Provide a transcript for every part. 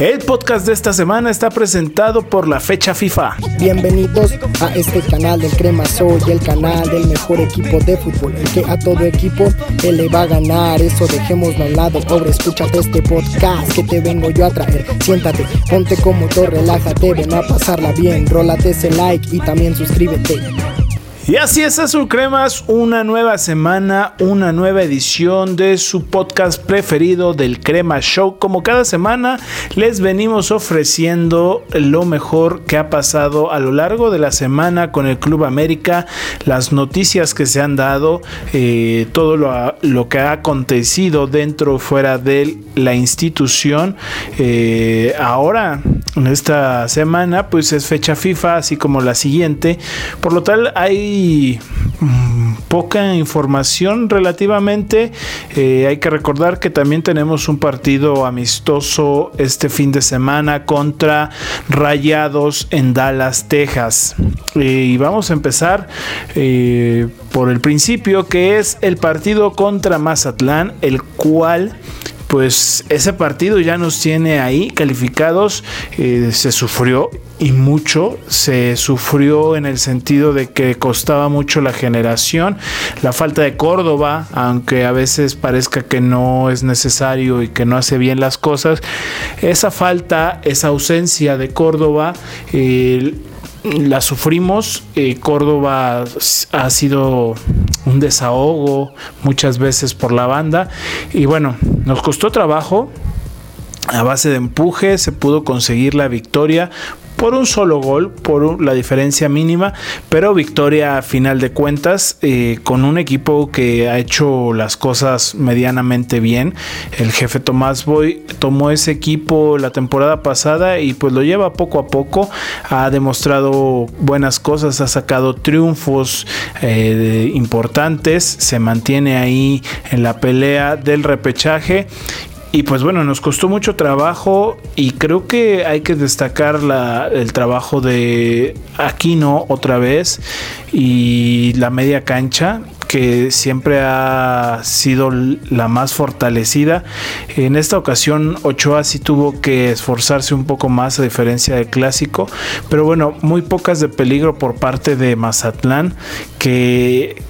El podcast de esta semana está presentado por la fecha FIFA. Bienvenidos a este canal del Crema Soy, el canal del mejor equipo de fútbol, el que a todo equipo le va a ganar. Eso dejémoslo a un lado, pobre, escúchate este podcast que te vengo yo a traer. Siéntate, ponte como todo, relájate, ven a pasarla bien, rólate ese like y también suscríbete. Y así es, Azul Cremas, una nueva semana, una nueva edición de su podcast preferido del Crema Show. Como cada semana, les venimos ofreciendo lo mejor que ha pasado a lo largo de la semana con el Club América, las noticias que se han dado, eh, todo lo, que ha acontecido dentro o fuera de la institución. Eh, ahora, en esta semana, pues es fecha FIFA, así como la siguiente. Por lo tal, hay Mm, poca información relativamente. Eh, hay que recordar que también tenemos un partido amistoso este fin de semana contra Rayados en Dallas, Texas. Eh, y vamos a empezar eh, por el principio, que es el partido contra Mazatlán, el cual pues ese partido ya nos tiene ahí calificados. Eh, se sufrió y mucho. Se sufrió en el sentido de que costaba mucho la generación. La falta de Córdoba, aunque a veces parezca que no es necesario y que no hace bien las cosas. Esa falta, esa ausencia de Córdoba. Eh, la sufrimos. Eh, Córdoba ha sido un desahogo muchas veces por la banda. Y bueno, nos costó trabajo. A base de empuje se pudo conseguir la victoria por un solo gol, por la diferencia mínima, pero victoria a final de cuentas eh, con un equipo que ha hecho las cosas medianamente bien. El jefe Tomás Boy tomó ese equipo la temporada pasada y pues lo lleva poco a poco, ha demostrado buenas cosas, ha sacado triunfos eh, importantes, se mantiene ahí en la pelea del repechaje y pues bueno, nos costó mucho trabajo y creo que hay que destacar el trabajo de Aquino otra vez y la media cancha que siempre ha sido la más fortalecida. En esta ocasión Ochoa sí tuvo que esforzarse un poco más a diferencia del clásico, pero bueno, muy pocas de peligro por parte de Mazatlán que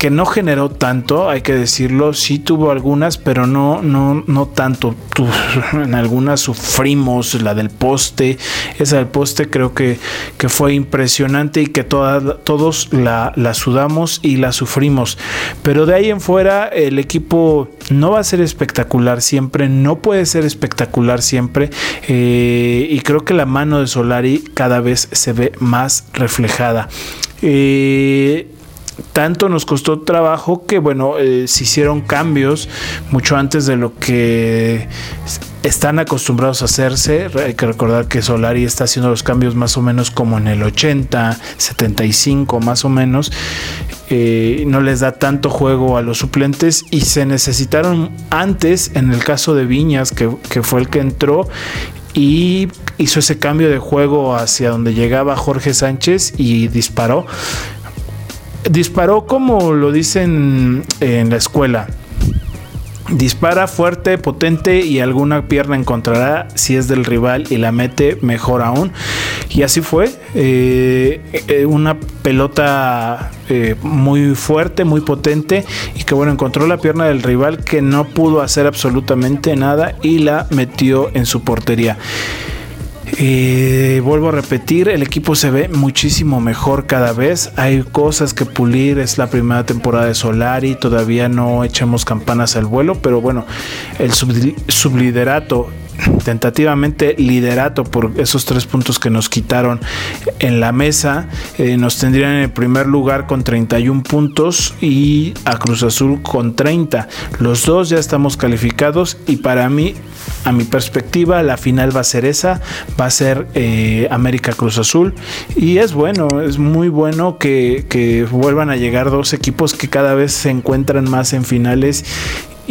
que no generó tanto, hay que decirlo, sí tuvo algunas, pero no, no, no tanto. En algunas sufrimos, la del poste, esa del poste creo que, que fue impresionante y que todos la, la, sudamos y la sufrimos. Pero de ahí en fuera el equipo no va a ser espectacular siempre, no puede ser espectacular siempre eh, y creo que la mano de Solari cada vez se ve más reflejada. Eh, tanto nos costó trabajo que, bueno, eh, se hicieron cambios mucho antes de lo que están acostumbrados a hacerse. Hay que recordar que Solari está haciendo los cambios más o menos como en el 80, 75 más o menos. Eh, no les da tanto juego a los suplentes y se necesitaron antes, en el caso de Viñas, que, que fue el que entró y hizo ese cambio de juego hacia donde llegaba Jorge Sánchez y disparó disparó como lo dicen en la escuela. Dispara fuerte, potente y alguna pierna encontrará si es del rival y la mete mejor aún. Y así fue. Eh, eh, una pelota eh, muy fuerte, muy potente y que bueno, encontró la pierna del rival que no pudo hacer absolutamente nada y la metió en su portería. Eh, vuelvo a repetir, el equipo se ve muchísimo mejor cada vez. Hay cosas que pulir. Es la primera temporada de Solari. Todavía no echamos campanas al vuelo, pero bueno, el subliderato tentativamente liderato por esos tres puntos que nos quitaron en la mesa. Eh, nos tendrían en el primer lugar con 31 puntos y a Cruz Azul con 30. Los dos ya estamos calificados y para mí, a mi perspectiva, la final va a ser esa, va a ser eh, América Cruz Azul. Y es bueno, es muy bueno que, que vuelvan a llegar dos equipos que cada vez se encuentran más en finales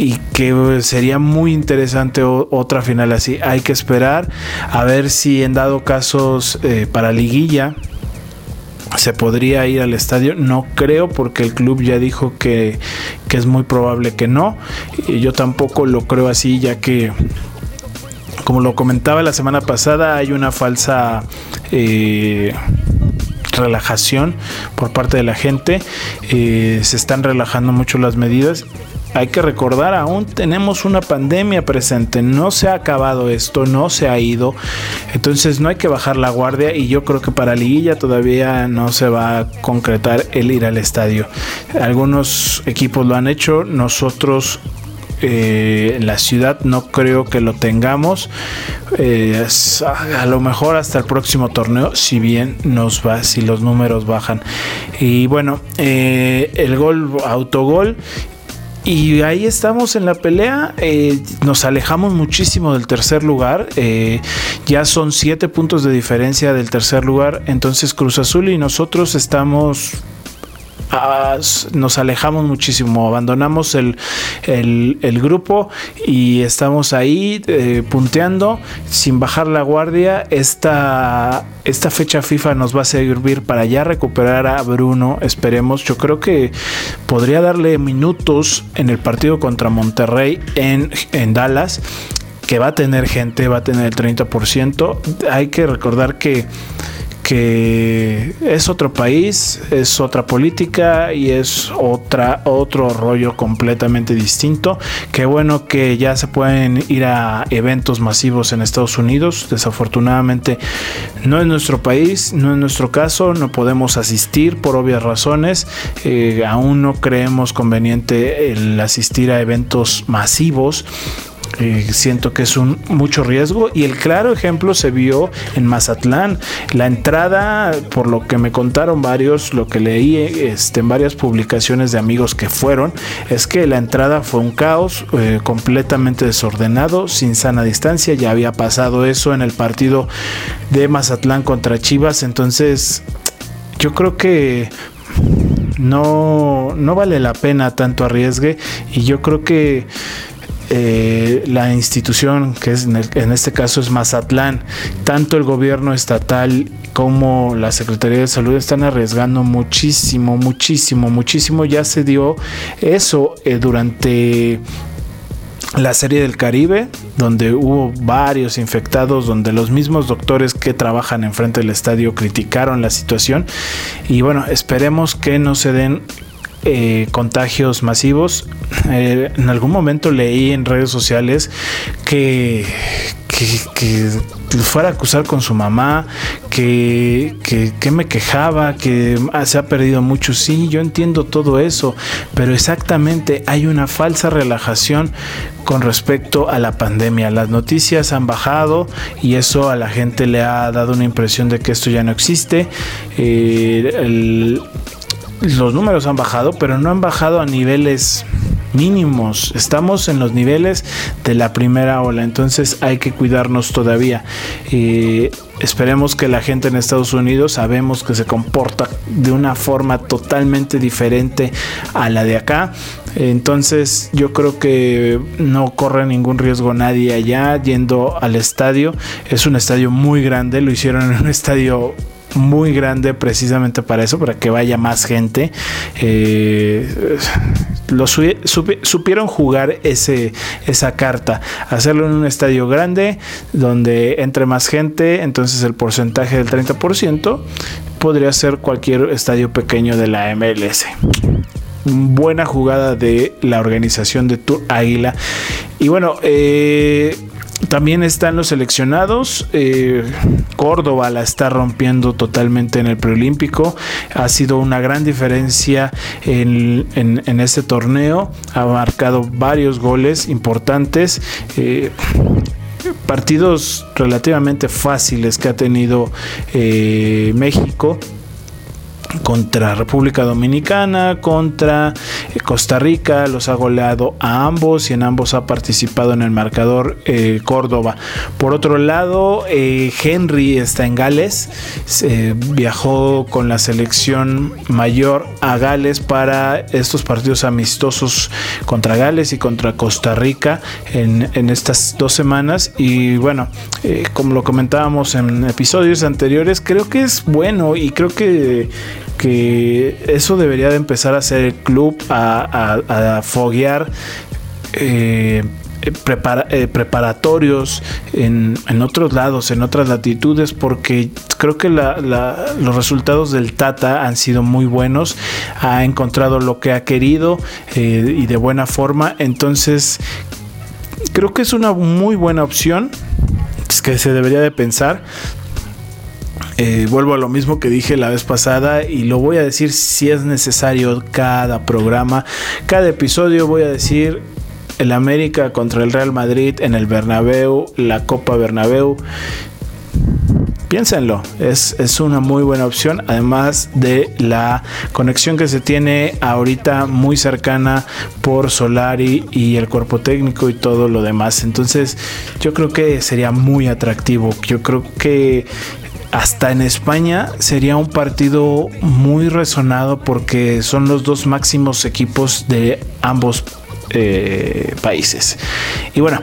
y que sería muy interesante otra final así. Hay que esperar a ver si en dado casos eh, para liguilla se podría ir al estadio. No creo porque el club ya dijo que, es muy probable que no. Y yo tampoco lo creo así ya que como lo comentaba la semana pasada, hay una falsa eh, relajación por parte de la gente. Eh, se están relajando mucho las medidas hay que recordar, aún tenemos una pandemia presente, no se ha acabado esto, no se ha ido, entonces no hay que bajar la guardia y yo creo que para Liguilla todavía no se va a concretar el ir al estadio. Algunos equipos lo han hecho, nosotros eh, en la ciudad no creo que lo tengamos. Eh, a, lo mejor hasta el próximo torneo, si bien nos va, si los números bajan. Y bueno, eh, el gol, autogol y ahí estamos en la pelea. Eh, nos alejamos muchísimo del tercer lugar. Eh, ya son siete puntos de diferencia del tercer lugar. Entonces Cruz Azul y nosotros estamos nos alejamos muchísimo, abandonamos el, grupo y estamos ahí eh, punteando sin bajar la guardia. Esta, esta fecha FIFA nos va a servir para ya recuperar a Bruno, esperemos. Yo creo que podría darle minutos en el partido contra Monterrey en, en Dallas que va a tener gente, va a tener el 30%. Hay que recordar que que es otro país, es otra política y es otra otro rollo completamente distinto. Qué bueno que ya se pueden ir a eventos masivos en Estados Unidos. Desafortunadamente no es nuestro país, no es nuestro caso, no podemos asistir por obvias razones. Eh, aún no creemos conveniente el asistir a eventos masivos eh, siento que es un mucho riesgo y el claro ejemplo se vio en Mazatlán. La entrada, por lo que me contaron varios, lo que leí este, en varias publicaciones de amigos que fueron, es que la entrada fue un caos eh, completamente desordenado, sin sana distancia. Ya había pasado eso en el partido de Mazatlán contra Chivas, entonces yo creo que no, no vale la pena tanto arriesgue y yo creo que eh, la institución, que es en, este caso es Mazatlán, tanto el gobierno estatal como la Secretaría de Salud están arriesgando muchísimo, muchísimo, muchísimo. Ya se dio eso eh, durante la serie del Caribe, donde hubo varios infectados, donde los mismos doctores que trabajan enfrente del estadio criticaron la situación. Y bueno, esperemos que no se den eh, contagios masivos. Eh, en algún momento leí en redes sociales que, que, fuera a acusar con su mamá, que, que, me quejaba, que se ha perdido mucho. Sí, yo entiendo todo eso, pero exactamente hay una falsa relajación con respecto a la pandemia. Las noticias han bajado y eso a la gente le ha dado una impresión de que esto ya no existe. Eh, el, los números han bajado, pero no han bajado a niveles mínimos. Estamos en los niveles de la primera ola, entonces hay que cuidarnos todavía. Eh, esperemos que la gente en Estados Unidos sabemos que se comporta de una forma totalmente diferente a la de acá. Entonces yo creo que no corre ningún riesgo nadie allá yendo al estadio. Es un estadio muy grande, lo hicieron en un estadio muy grande precisamente para eso, para que vaya más gente. Eh, lo supieron jugar ese, esa carta, hacerlo en un estadio grande donde entre más gente, entonces el porcentaje del 30% podría ser cualquier estadio pequeño de la MLS buena jugada de la organización de Tour Águila. Y bueno, eh, también están los seleccionados. Eh, Córdoba la está rompiendo totalmente en el preolímpico. Ha sido una gran diferencia en, este torneo. Ha marcado varios goles importantes. Eh, partidos relativamente fáciles que ha tenido eh, México contra República Dominicana, contra eh, Costa Rica, los ha goleado a ambos y en ambos ha participado en el marcador eh, Córdoba. Por otro lado, eh, Henry está en Gales, viajó con la selección mayor a Gales para estos partidos amistosos contra Gales y contra Costa Rica en, en estas dos semanas y bueno, como lo comentábamos en episodios anteriores, creo que es bueno y creo que que eso debería de empezar a ser el club, a, foguear. Eh, eh, preparatorios en, otros lados, en otras latitudes, porque creo que los resultados del Tata han sido muy buenos, ha encontrado lo que ha querido eh, y de buena forma, entonces creo que es una muy buena opción que se debería de pensar. Vuelvo a lo mismo que dije la vez pasada y lo voy a decir si es necesario cada programa, cada episodio voy a decir el América contra el Real Madrid en el Bernabéu, la Copa Bernabéu. Piénsenlo, es, es, una muy buena opción, además de la conexión que se tiene ahorita muy cercana por Solari y el cuerpo técnico y todo lo demás. Entonces yo creo que sería muy atractivo. Yo creo que hasta en España sería un partido muy resonado porque son los dos máximos equipos de ambos eh, países. Y bueno,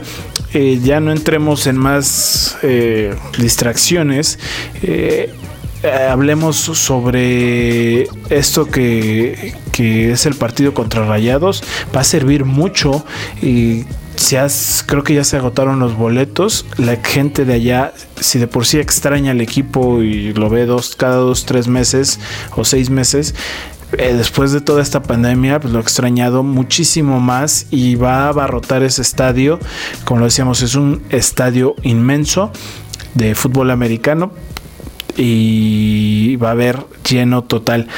eh, ya no entremos en más eh, distracciones. hablemos sobre esto que, que, es el partido contra Rayados. Va a servir mucho y creo que ya se agotaron los boletos. La gente de allá, si de por sí extraña al equipo y lo ve dos, cada dos, tres meses o seis meses, eh, después de toda esta pandemia, pues lo he extrañado muchísimo más y va a abarrotar ese estadio. Como lo decíamos, es un estadio inmenso de fútbol americano y va a haber lleno total.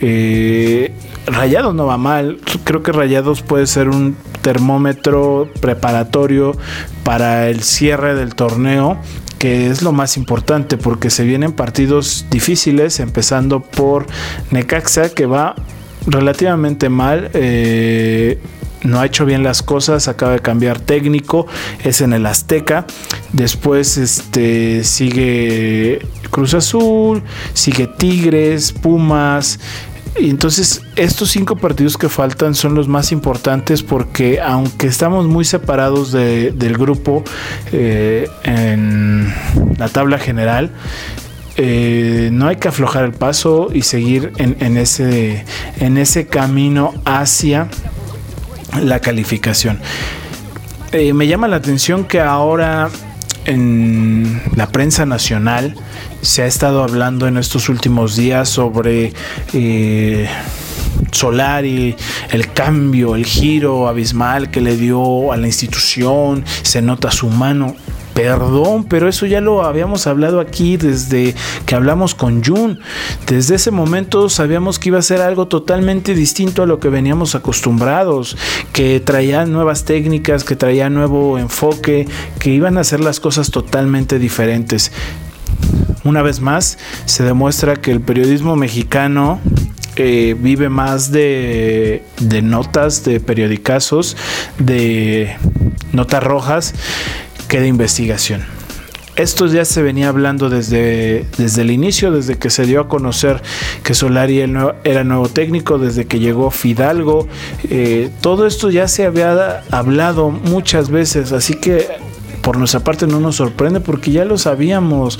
Eh, Rayados no va mal, creo que Rayados puede ser un termómetro preparatorio para el cierre del torneo que es lo más importante porque se vienen partidos difíciles, empezando por Necaxa, que va relativamente mal. Eh, no ha hecho bien las cosas, acaba de cambiar técnico, es en el Azteca. Después este, sigue Cruz Azul, sigue Tigres, Pumas, entonces estos cinco partidos que faltan son los más importantes porque aunque estamos muy separados del grupo eh, en la tabla general, eh, no hay que aflojar el paso y seguir en, ese, en ese camino hacia la calificación. Eh, me llama la atención que ahora en la prensa nacional se ha estado hablando en estos últimos días sobre eh, Solari, el cambio, el giro abismal que le dio a la institución, se nota su mano. Perdón, pero eso ya lo habíamos hablado aquí desde que hablamos con Jun. Desde ese momento sabíamos que iba a ser algo totalmente distinto a lo que veníamos acostumbrados, que traía nuevas técnicas, que traía nuevo enfoque, que iban a hacer las cosas totalmente diferentes. Una vez más, se demuestra que el periodismo mexicano eh, vive más de, de notas, de periodicazos, de notas rojas que de investigación. Esto ya se venía hablando desde, desde el inicio, desde que se dio a conocer que Solari era nuevo técnico, desde que llegó Fidalgo. Eh, todo esto ya se había hablado muchas veces, así que por nuestra parte no nos sorprende porque ya lo sabíamos.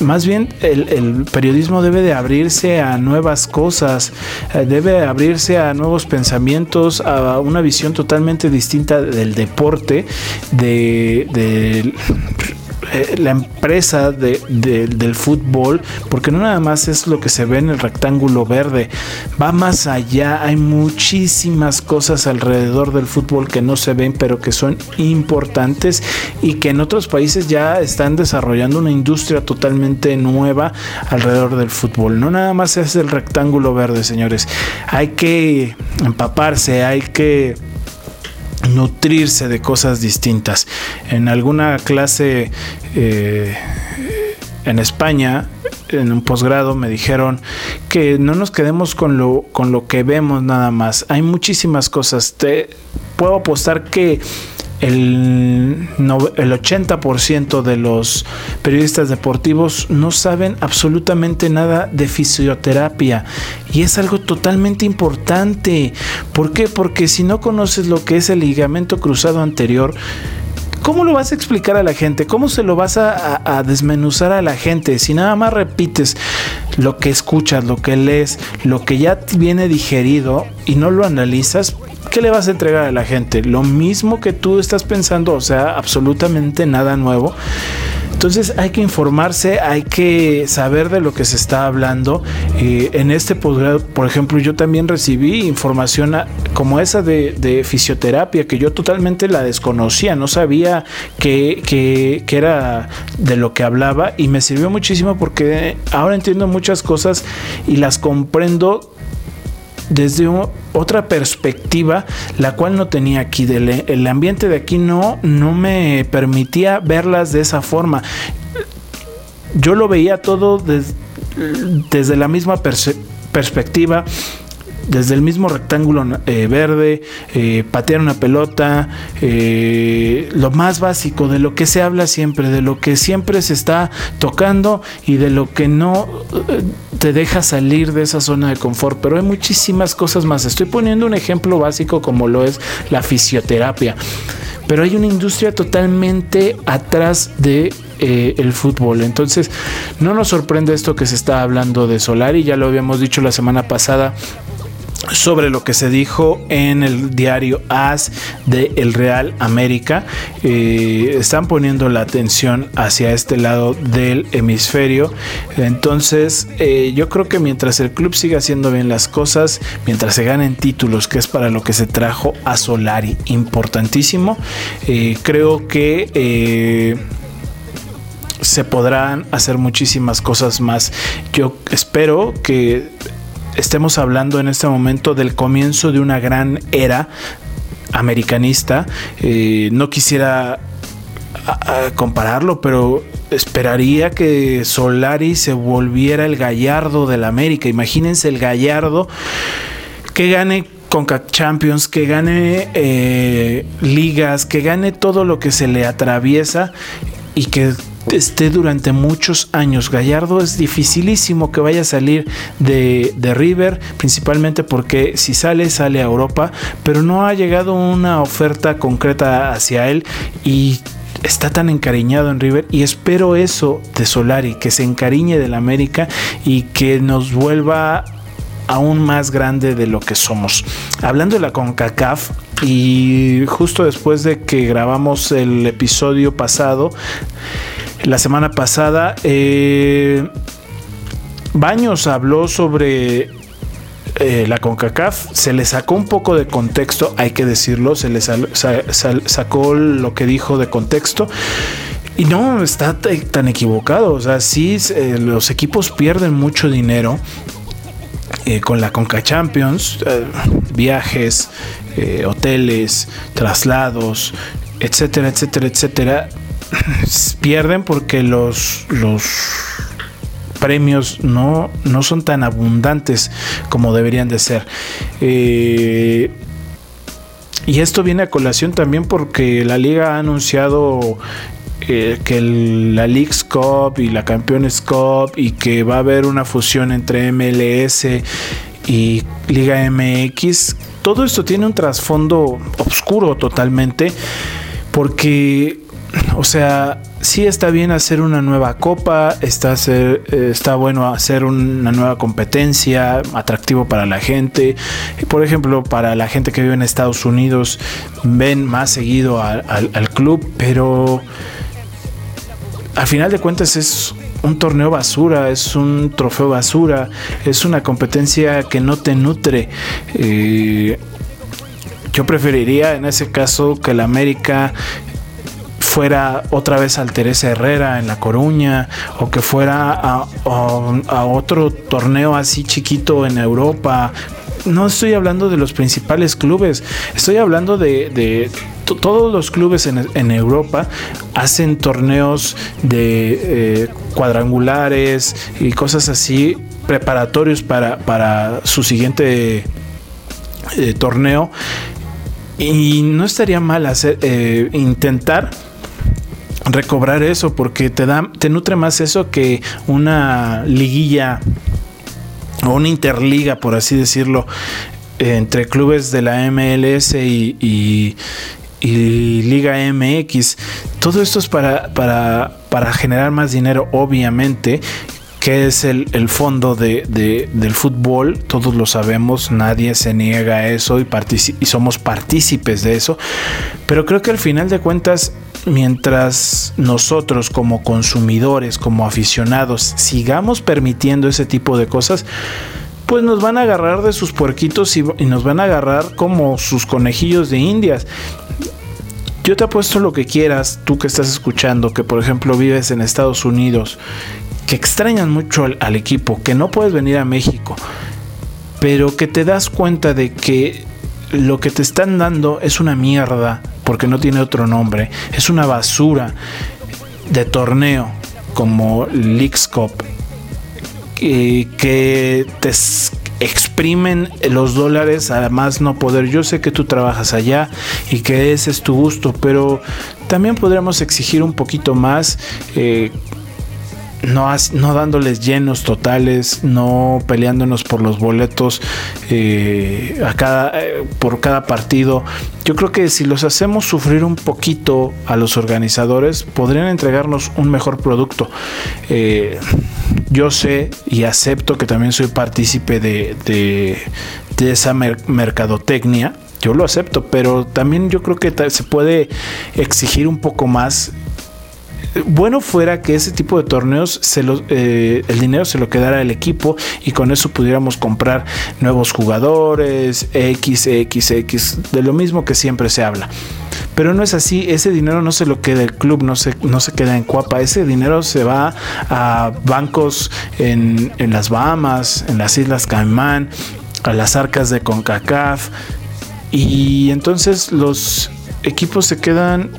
Más bien el, periodismo debe de abrirse a nuevas cosas, eh, debe abrirse a nuevos pensamientos, a una visión totalmente distinta del deporte, de, de eh, la empresa del fútbol, porque no nada más es lo que se ve en el rectángulo verde, va más allá, hay muchísimas cosas alrededor del fútbol que no se ven, pero que son importantes y que en otros países ya están desarrollando una industria totalmente nueva alrededor del fútbol. No nada más es el rectángulo verde, señores, hay que empaparse, hay que nutrirse de cosas distintas. En alguna clase eh, en España, en un posgrado, me dijeron que no nos quedemos con lo, con lo que vemos nada más. Hay muchísimas cosas. Te puedo apostar que el, el 80% de los periodistas deportivos no saben absolutamente nada de fisioterapia y es algo totalmente importante. ¿Por qué? Porque si no conoces lo que es el ligamento cruzado anterior, ¿Cómo lo vas a explicar a la gente? ¿Cómo se lo vas a, a, desmenuzar a la gente? Si nada más repites lo que escuchas, lo que lees, lo que ya viene digerido y no lo analizas, ¿qué le vas a entregar a la gente? Lo mismo que tú estás pensando, o sea, absolutamente nada nuevo. Entonces hay que informarse, hay que saber de lo que se está hablando. Eh, en este posgrado, por ejemplo, yo también recibí información como esa de, fisioterapia, que yo totalmente la desconocía, no sabía que, que, era de lo que hablaba y me sirvió muchísimo porque ahora entiendo muchas cosas y las comprendo desde otra perspectiva, la cual no tenía aquí. el ambiente de aquí no, no me permitía verlas de esa forma. Yo lo veía todo desde la misma perspectiva desde el mismo rectángulo eh, verde, eh, patear una pelota, eh, lo más básico, de lo que se habla siempre, de lo que siempre se está tocando y de lo que no te deja salir de esa zona de confort. Pero hay muchísimas cosas más. Estoy poniendo un ejemplo básico como lo es la fisioterapia. Pero hay una industria totalmente atrás de el fútbol. Entonces, no nos sorprende esto que se está hablando de Solari, ya lo habíamos dicho la semana pasada sobre lo que se dijo en el diario AS de El Real América. Eh, están poniendo la atención hacia este lado del hemisferio. Entonces, eh, yo creo que mientras el club siga haciendo bien las cosas, mientras se ganen títulos, que es para lo que se trajo a Solari, importantísimo, eh, creo que se podrán hacer muchísimas cosas más. Yo espero que estemos hablando en este momento del comienzo de una gran era americanista. Eh, no quisiera compararlo, pero esperaría que Solari se volviera el gallardo del América. Imagínense el gallardo que gane Conca Champions, que gane eh, ligas, que gane todo lo que se le atraviesa y que esté durante muchos años. Gallardo es dificilísimo que vaya a salir de, River, principalmente porque si sale, sale a Europa, pero no ha llegado una oferta concreta hacia él y está tan encariñado en River y espero eso de Solari, que se encariñe del América y que nos vuelva aún más grande de lo que somos. Hablando de la CONCACAF, y justo después de que grabamos el episodio pasado, la semana pasada, eh, Baños habló sobre eh, la CONCACAF, se le sacó un poco de contexto, hay que decirlo, se le sacó lo que dijo de contexto. Y no está tan equivocado, o sea, sí, los equipos pierden mucho dinero con la Conca Champions, viajes, hoteles, traslados, etcétera, etcétera, etcétera pierden porque los, los premios no, no son tan abundantes como deberían de ser. Eh, y esto viene a colación también porque la liga ha anunciado que la League's Cup y la Campeones Cup y que va a haber una fusión entre MLS y Liga MX. Todo esto tiene un trasfondo oscuro totalmente porque o sea, sí está bien hacer una nueva copa, está, hacer, está bueno hacer una nueva competencia, atractivo para la gente. Por ejemplo, para la gente que vive en Estados Unidos, ven más seguido al club, pero al final de cuentas es un torneo basura, es un trofeo basura, es una competencia que no te nutre. Eh, yo preferiría en ese caso que la América fuera otra vez al Teresa Herrera en La Coruña o que fuera a, otro torneo así chiquito en Europa. No estoy hablando de los principales clubes, estoy hablando de, todos los clubes en, Europa hacen torneos de eh, cuadrangulares y cosas así preparatorios para, para su siguiente eh, torneo. Y no estaría mal hacer eh, intentar recobrar eso porque te da te nutre más eso que una liguilla o una interliga por así decirlo entre clubes de la MLS y, y, Liga MX todo esto es para, para, para generar más dinero obviamente que es el, fondo de, del fútbol, todos lo sabemos, nadie se niega a eso y, y somos partícipes de eso, pero creo que al final de cuentas mientras nosotros como consumidores, como aficionados, sigamos permitiendo ese tipo de cosas, pues nos van a agarrar de sus puerquitos y, nos van a agarrar como sus conejillos de indias. Yo te apuesto lo que quieras, tú que estás escuchando, que por ejemplo vives en Estados Unidos, que extrañan mucho al, equipo, que no puedes venir a México, pero que te das cuenta de que lo que te están dando es una mierda, porque no tiene otro nombre, es una basura de torneo como Leagues Cup, que te exprimen los dólares a más no poder. Yo sé que tú trabajas allá y que ese es tu gusto, pero también podríamos exigir un poquito más. Eh, no, no dándoles llenos totales, no peleándonos por los boletos eh, a cada, eh, por cada partido. Yo creo que si los hacemos sufrir un poquito a los organizadores, podrían entregarnos un mejor producto. Eh, yo sé y acepto que también soy partícipe de, de, de esa mercadotecnia yo lo acepto, pero también yo creo que se puede exigir un poco más bueno fuera que ese tipo de torneos se eh, el dinero se lo quedara el equipo y con eso pudiéramos comprar nuevos jugadores, X, X, X, de lo mismo que siempre se habla. Pero no es así, ese dinero no se lo queda el club, no se, no se queda en Cuapa, ese dinero se va a bancos en, en las Bahamas, en las Islas Caimán, a las arcas de CONCACAF y entonces los equipos se quedan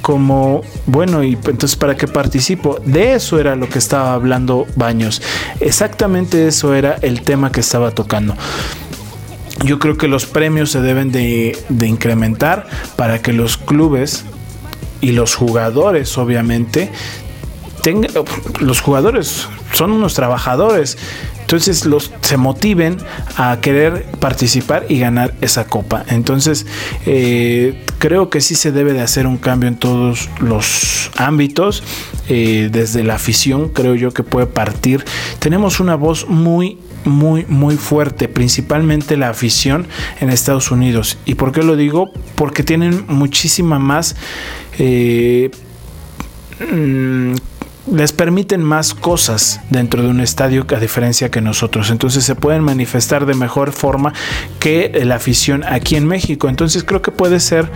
como, bueno, y entonces para qué participo. De eso era lo que estaba hablando Baños. Exactamente eso era el tema que estaba tocando. Yo creo que los premios se deben de, incrementar para que los clubes y los jugadores, obviamente, tengan, los jugadores son unos trabajadores entonces los se motiven a querer participar y ganar esa copa. Entonces eh, creo que sí se debe de hacer un cambio en todos los ámbitos. Eh, desde la afición creo yo que puede partir. Tenemos una voz muy muy, muy fuerte, principalmente la afición en Estados Unidos. ¿Y por qué lo digo? Porque tienen muchísima más eh, mm, les permiten más cosas dentro de un estadio a diferencia que nosotros. Entonces se pueden manifestar de mejor forma que la afición aquí en México. Entonces creo que puede ser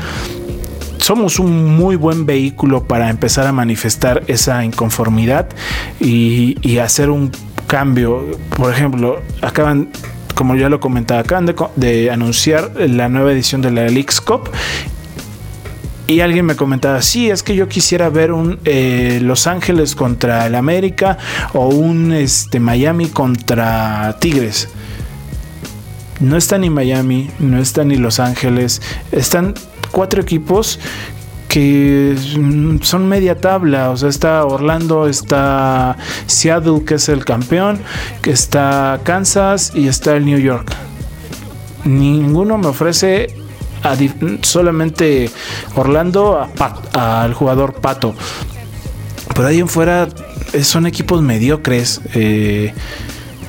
somos un muy buen vehículo para empezar a manifestar esa inconformidad y, hacer un cambio. Por ejemplo, acaban como ya lo comentaba, acaban de, anunciar la nueva edición de la Leagues Cup y alguien me comentaba, sí, es que yo quisiera ver un eh, Los Ángeles contra el América o un este, Miami contra Tigres. No está ni Miami, no está ni Los Ángeles, están cuatro equipos que son media tabla, o sea, está Orlando, está Seattle, que es el campeón, que está Kansas y está el New York. Ninguno me ofrece solamente Orlando al jugador Pato. Pero ahí en fuera eh, son equipos mediocres. Eh,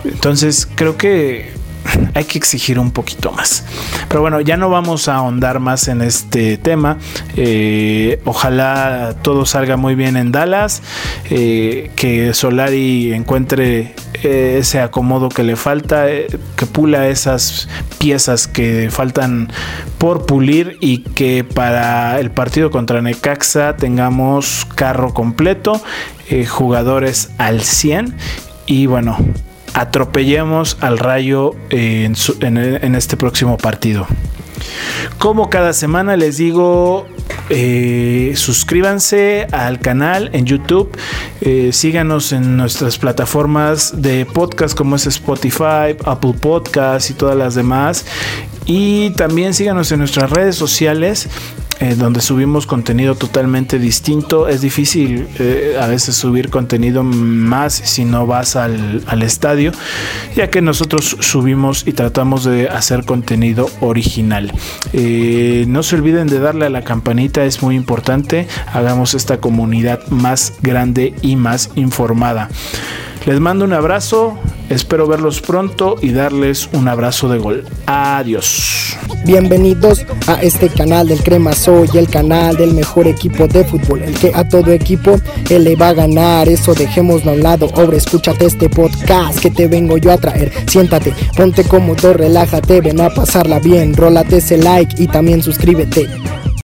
entonces creo que hay que exigir un poquito más. Pero bueno, ya no vamos a ahondar más en este tema. Eh, ojalá todo salga muy bien en Dallas. que Solari encuentre ese acomodo que le falta, que pula esas piezas que faltan por pulir y que para el partido contra Necaxa tengamos carro completo, eh, jugadores al 100 y bueno, atropellemos al rayo en, este próximo partido. Como cada semana les digo, eh, suscríbanse al canal en YouTube, eh, síganos en nuestras plataformas de podcast como es Spotify, Apple Podcast y todas las demás. Y también síganos en nuestras redes sociales. Eh, donde subimos contenido totalmente distinto. Es difícil eh, a veces subir contenido más si no vas al, estadio, ya que nosotros subimos y tratamos de hacer contenido original. Eh, no se olviden de darle a la campanita, es muy importante. Hagamos esta comunidad más grande y más informada. Les mando un abrazo, espero verlos pronto y darles un abrazo de gol. Adiós. Bienvenidos a este canal del Crema Soy, el canal del mejor equipo de fútbol, el que a todo equipo él le va a ganar. Eso dejémoslo a un lado. Ahora escúchate este podcast que te vengo yo a traer. Siéntate, ponte cómodo, relájate, ven a pasarla bien. Rólate ese like y también suscríbete.